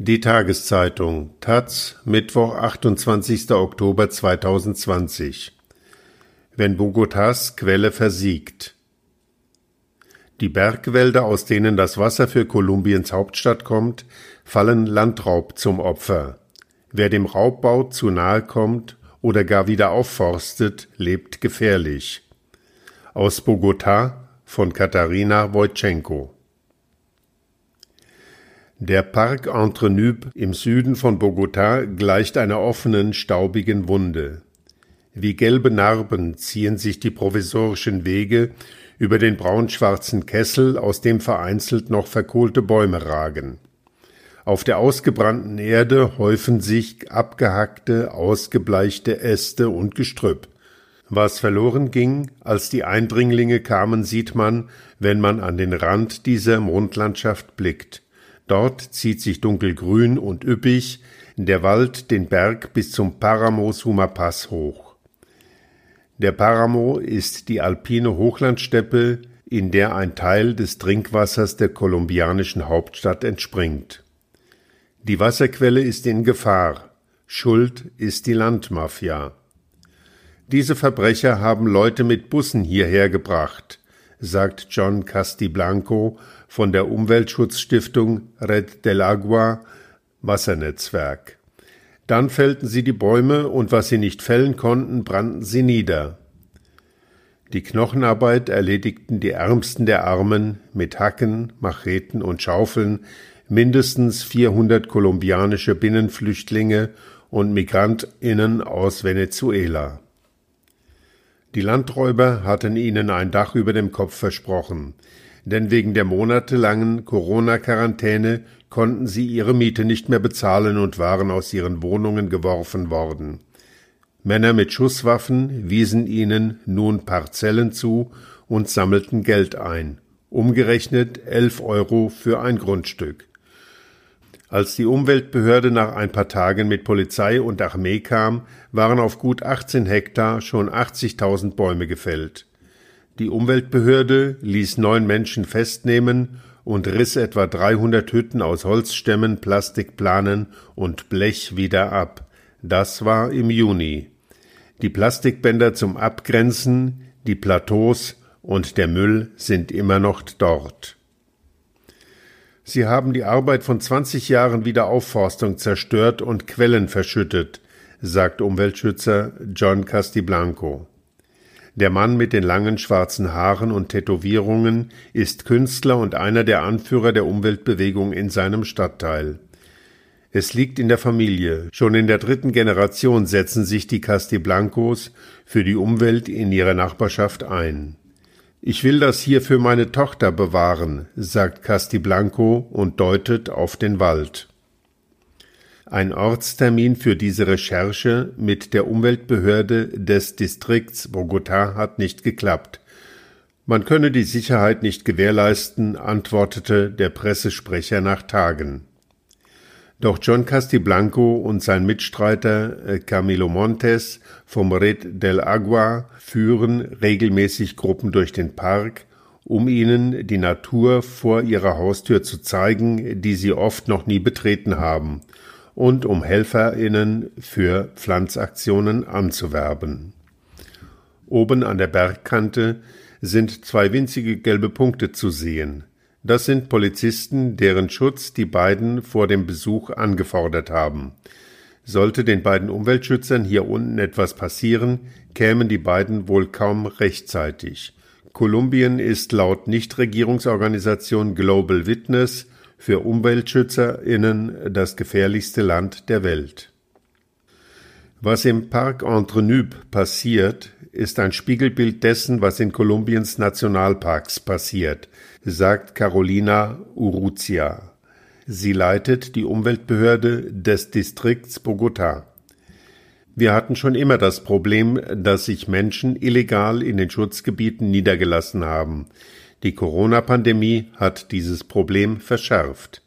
Die Tageszeitung Taz, Mittwoch, 28. Oktober 2020. Wenn Bogotas Quelle versiegt. Die Bergwälder, aus denen das Wasser für Kolumbiens Hauptstadt kommt, fallen Landraub zum Opfer. Wer dem Raubbau zu nahe kommt oder gar wieder aufforstet, lebt gefährlich. Aus Bogotá von Katharina Wojtschenko. Der Parc Entrenüb im Süden von Bogotá gleicht einer offenen, staubigen Wunde. Wie gelbe Narben ziehen sich die provisorischen Wege über den braunschwarzen Kessel, aus dem vereinzelt noch verkohlte Bäume ragen. Auf der ausgebrannten Erde häufen sich abgehackte, ausgebleichte Äste und Gestrüpp. Was verloren ging, als die Eindringlinge kamen, sieht man, wenn man an den Rand dieser Mondlandschaft blickt. Dort zieht sich dunkelgrün und üppig der Wald den Berg bis zum Paramo Sumapass hoch. Der Paramo ist die alpine Hochlandsteppe, in der ein Teil des Trinkwassers der kolumbianischen Hauptstadt entspringt. Die Wasserquelle ist in Gefahr. Schuld ist die Landmafia. Diese Verbrecher haben Leute mit Bussen hierher gebracht, sagt John Castiblanco von der Umweltschutzstiftung Red del Agua Wassernetzwerk. Dann fällten sie die Bäume und was sie nicht fällen konnten, brannten sie nieder. Die Knochenarbeit erledigten die Ärmsten der Armen mit Hacken, Macheten und Schaufeln, mindestens 400 kolumbianische Binnenflüchtlinge und Migrantinnen aus Venezuela. Die Landräuber hatten ihnen ein Dach über dem Kopf versprochen, denn wegen der monatelangen Corona-Quarantäne konnten sie ihre Miete nicht mehr bezahlen und waren aus ihren Wohnungen geworfen worden. Männer mit Schusswaffen wiesen ihnen nun Parzellen zu und sammelten Geld ein, umgerechnet elf Euro für ein Grundstück. Als die Umweltbehörde nach ein paar Tagen mit Polizei und Armee kam, waren auf gut 18 Hektar schon 80.000 Bäume gefällt. Die Umweltbehörde ließ neun Menschen festnehmen und riss etwa 300 Hütten aus Holzstämmen, Plastikplanen und Blech wieder ab. Das war im Juni. Die Plastikbänder zum Abgrenzen, die Plateaus und der Müll sind immer noch dort. Sie haben die Arbeit von 20 Jahren Wiederaufforstung zerstört und Quellen verschüttet, sagt Umweltschützer John Castiblanco. Der Mann mit den langen schwarzen Haaren und Tätowierungen ist Künstler und einer der Anführer der Umweltbewegung in seinem Stadtteil. Es liegt in der Familie. Schon in der dritten Generation setzen sich die Castiblancos für die Umwelt in ihrer Nachbarschaft ein. Ich will das hier für meine Tochter bewahren, sagt Castiblanco und deutet auf den Wald. Ein Ortstermin für diese Recherche mit der Umweltbehörde des Distrikts Bogotá hat nicht geklappt. Man könne die Sicherheit nicht gewährleisten, antwortete der Pressesprecher nach Tagen. Doch John Castiblanco und sein Mitstreiter äh, Camilo Montes vom Red del Agua führen regelmäßig Gruppen durch den Park, um ihnen die Natur vor ihrer Haustür zu zeigen, die sie oft noch nie betreten haben, und um HelferInnen für Pflanzaktionen anzuwerben. Oben an der Bergkante sind zwei winzige gelbe Punkte zu sehen. Das sind Polizisten, deren Schutz die beiden vor dem Besuch angefordert haben. Sollte den beiden Umweltschützern hier unten etwas passieren, kämen die beiden wohl kaum rechtzeitig. Kolumbien ist laut Nichtregierungsorganisation Global Witness für UmweltschützerInnen das gefährlichste Land der Welt. Was im Parc Entrenüb passiert, ist ein Spiegelbild dessen, was in Kolumbiens Nationalparks passiert, sagt Carolina Urrutia. Sie leitet die Umweltbehörde des Distrikts Bogotá. Wir hatten schon immer das Problem, dass sich Menschen illegal in den Schutzgebieten niedergelassen haben. Die Corona-Pandemie hat dieses Problem verschärft.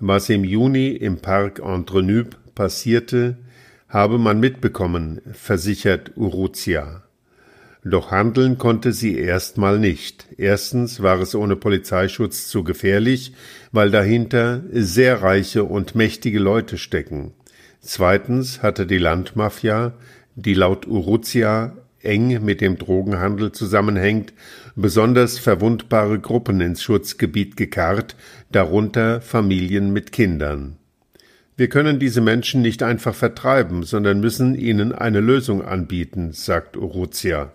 Was im Juni im Park Entrenüb passierte, habe man mitbekommen, versichert Urrutia. Doch handeln konnte sie erstmal nicht. Erstens war es ohne Polizeischutz zu gefährlich, weil dahinter sehr reiche und mächtige Leute stecken. Zweitens hatte die Landmafia, die laut Urrutia eng mit dem Drogenhandel zusammenhängt, besonders verwundbare Gruppen ins Schutzgebiet gekarrt, darunter Familien mit Kindern. Wir können diese Menschen nicht einfach vertreiben, sondern müssen ihnen eine Lösung anbieten, sagt Urrutia.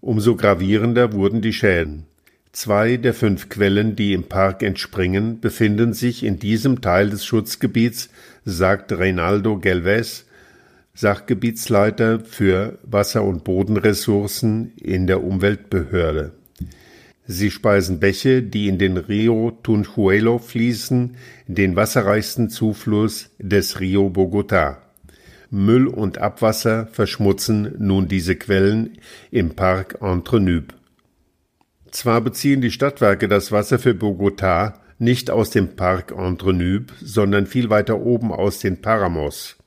Umso gravierender wurden die Schäden. Zwei der fünf Quellen, die im Park entspringen, befinden sich in diesem Teil des Schutzgebiets, sagt Reinaldo Gelves, Sachgebietsleiter für Wasser- und Bodenressourcen in der Umweltbehörde. Sie speisen Bäche, die in den Rio Tunjuelo fließen, den wasserreichsten Zufluss des Rio Bogotá. Müll und Abwasser verschmutzen nun diese Quellen im Park Entre-Nubes. Zwar beziehen die Stadtwerke das Wasser für Bogotá nicht aus dem Park Entre-Nubes, sondern viel weiter oben aus den Paramos.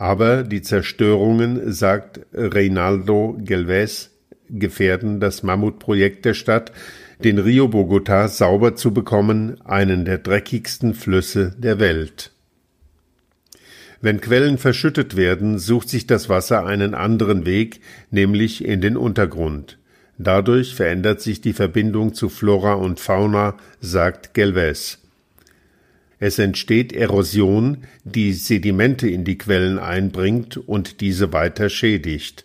Aber die Zerstörungen, sagt Reinaldo Gelves, gefährden das Mammutprojekt der Stadt, den Rio Bogotá sauber zu bekommen, einen der dreckigsten Flüsse der Welt. Wenn Quellen verschüttet werden, sucht sich das Wasser einen anderen Weg, nämlich in den Untergrund. Dadurch verändert sich die Verbindung zu Flora und Fauna, sagt Gelves. Es entsteht Erosion, die Sedimente in die Quellen einbringt und diese weiter schädigt.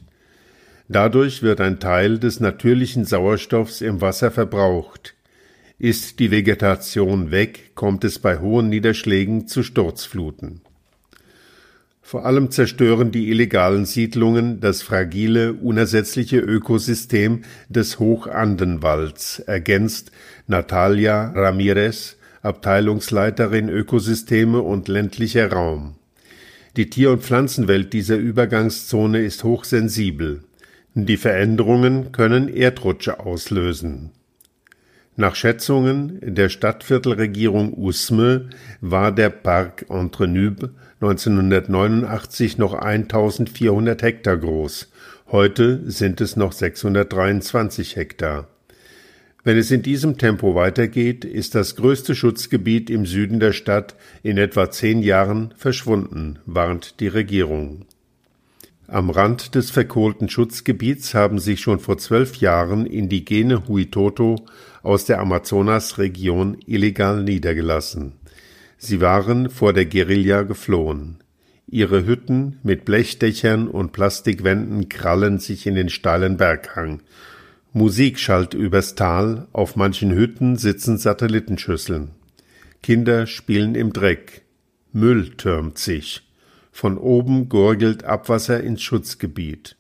Dadurch wird ein Teil des natürlichen Sauerstoffs im Wasser verbraucht. Ist die Vegetation weg, kommt es bei hohen Niederschlägen zu Sturzfluten. Vor allem zerstören die illegalen Siedlungen das fragile, unersetzliche Ökosystem des Hochandenwalds, ergänzt Natalia Ramirez, Abteilungsleiterin Ökosysteme und ländlicher Raum. Die Tier- und Pflanzenwelt dieser Übergangszone ist hochsensibel. Die Veränderungen können Erdrutsche auslösen. Nach Schätzungen der Stadtviertelregierung Usme war der Park Entre-Nubes 1989 noch 1400 Hektar groß. Heute sind es noch 623 Hektar. Wenn es in diesem Tempo weitergeht, ist das größte Schutzgebiet im Süden der Stadt in etwa zehn Jahren verschwunden, warnt die Regierung. Am Rand des verkohlten Schutzgebiets haben sich schon vor zwölf Jahren indigene Huitoto aus der Amazonasregion illegal niedergelassen. Sie waren vor der Guerilla geflohen. Ihre Hütten mit Blechdächern und Plastikwänden krallen sich in den steilen Berghang. Musik schallt übers Tal, auf manchen Hütten sitzen Satellitenschüsseln. Kinder spielen im Dreck. Müll türmt sich. Von oben gurgelt Abwasser ins Schutzgebiet.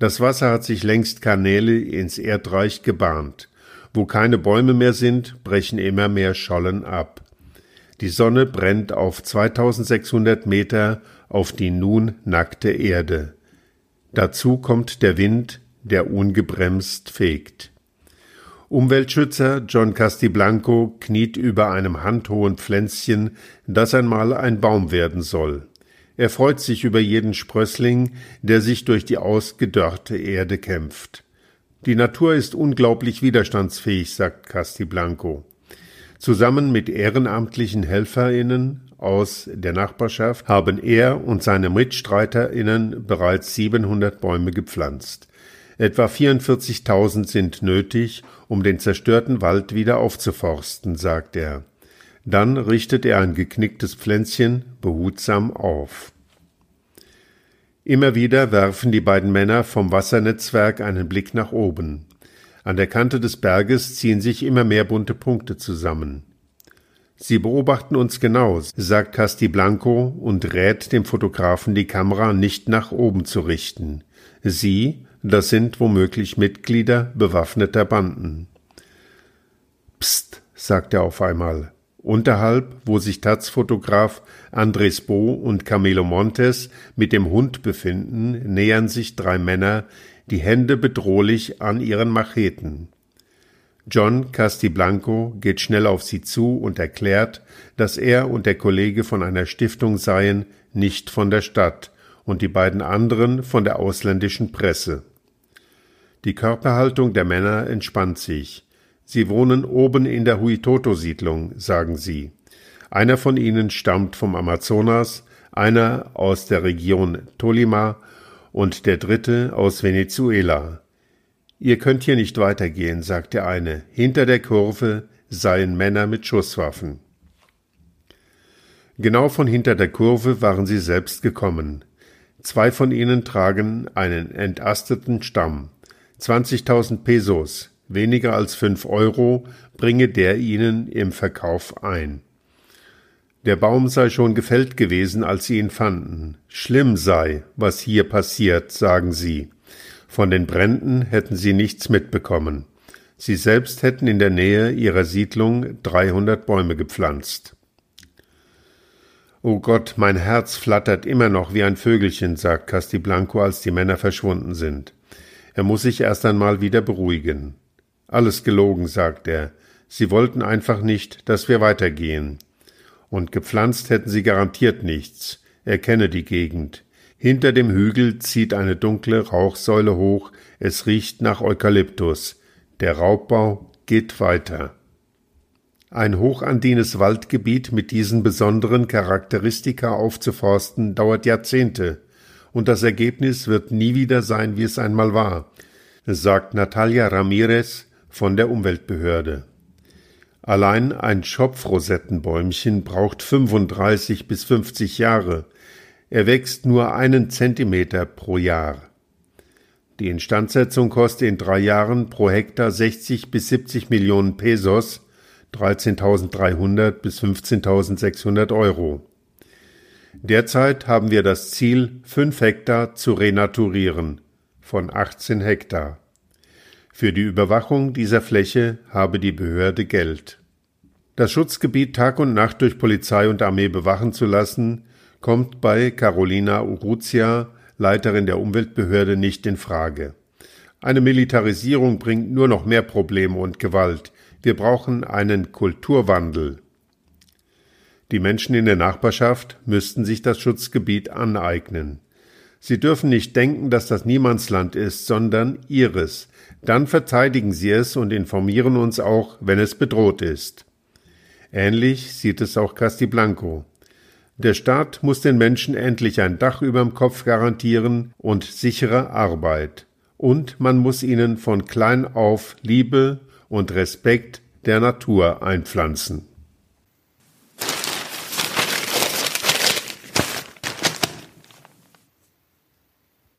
Das Wasser hat sich längst Kanäle ins Erdreich gebahnt. Wo keine Bäume mehr sind, brechen immer mehr Schollen ab. Die Sonne brennt auf 2600 Meter auf die nun nackte Erde. Dazu kommt der Wind, der ungebremst fegt. Umweltschützer John Castiblanco kniet über einem handhohen Pflänzchen, das einmal ein Baum werden soll. Er freut sich über jeden Sprössling, der sich durch die ausgedörrte Erde kämpft. Die Natur ist unglaublich widerstandsfähig, sagt Castiblanco. Zusammen mit ehrenamtlichen HelferInnen aus der Nachbarschaft haben er und seine MitstreiterInnen bereits 700 Bäume gepflanzt. Etwa 44.000 sind nötig, um den zerstörten Wald wieder aufzuforsten, sagt er. Dann richtet er ein geknicktes Pflänzchen behutsam auf. Immer wieder werfen die beiden Männer vom Wassernetzwerk einen Blick nach oben. An der Kante des Berges ziehen sich immer mehr bunte Punkte zusammen. Sie beobachten uns genau, sagt Castiblanco und rät dem Fotografen, die Kamera nicht nach oben zu richten. Sie, das sind womöglich Mitglieder bewaffneter Banden. Psst, sagt er auf einmal. Unterhalb, wo sich Taz-Fotograf Andres Bo und Camilo Montes mit dem Hund befinden, nähern sich drei Männer, die Hände bedrohlich an ihren Macheten. John Castiblanco geht schnell auf sie zu und erklärt, dass er und der Kollege von einer Stiftung seien, nicht von der Stadt, und die beiden anderen von der ausländischen Presse. Die Körperhaltung der Männer entspannt sich. Sie wohnen oben in der Huitoto-Siedlung, sagen sie. Einer von ihnen stammt vom Amazonas, einer aus der Region Tolima und der dritte aus Venezuela. Ihr könnt hier nicht weitergehen, sagt der eine. Hinter der Kurve seien Männer mit Schusswaffen. Genau von hinter der Kurve waren sie selbst gekommen. Zwei von ihnen tragen einen entasteten Stamm. 20.000 Pesos, weniger als fünf Euro, bringe der ihnen im Verkauf ein. Der Baum sei schon gefällt gewesen, als sie ihn fanden. Schlimm sei, was hier passiert, sagen sie. Von den Bränden hätten sie nichts mitbekommen. Sie selbst hätten in der Nähe ihrer Siedlung 300 Bäume gepflanzt. O Gott, mein Herz flattert immer noch wie ein Vögelchen, sagt Castiblanco, als die Männer verschwunden sind. Er muss sich erst einmal wieder beruhigen. Alles gelogen, sagt er. Sie wollten einfach nicht, dass wir weitergehen. Und gepflanzt hätten sie garantiert nichts. Er kenne die Gegend. Hinter dem Hügel zieht eine dunkle Rauchsäule hoch, es riecht nach Eukalyptus. Der Raubbau geht weiter. Ein hochandines Waldgebiet mit diesen besonderen Charakteristika aufzuforsten, dauert Jahrzehnte, und das Ergebnis wird nie wieder sein, wie es einmal war, sagt Natalia Ramirez von der Umweltbehörde. Allein ein Schopfrosettenbäumchen braucht 35 bis 50 Jahre, er wächst nur einen Zentimeter pro Jahr. Die Instandsetzung kostet in drei Jahren pro Hektar 60 bis 70 Millionen Pesos, 13.300 bis 15.600 Euro. Derzeit haben wir das Ziel, fünf Hektar zu renaturieren von 18 Hektar. Für die Überwachung dieser Fläche habe die Behörde Geld. Das Schutzgebiet Tag und Nacht durch Polizei und Armee bewachen zu lassen, kommt bei Carolina Urrutia, Leiterin der Umweltbehörde, nicht in Frage. Eine Militarisierung bringt nur noch mehr Probleme und Gewalt. Wir brauchen einen Kulturwandel. Die Menschen in der Nachbarschaft müssten sich das Schutzgebiet aneignen. Sie dürfen nicht denken, dass das Niemandsland ist, sondern ihres. Dann verteidigen sie es und informieren uns auch, wenn es bedroht ist. Ähnlich sieht es auch Castiblanco. Der Staat muss den Menschen endlich ein Dach überm Kopf garantieren und sichere Arbeit. Und man muss ihnen von klein auf Liebe und Respekt der Natur einpflanzen.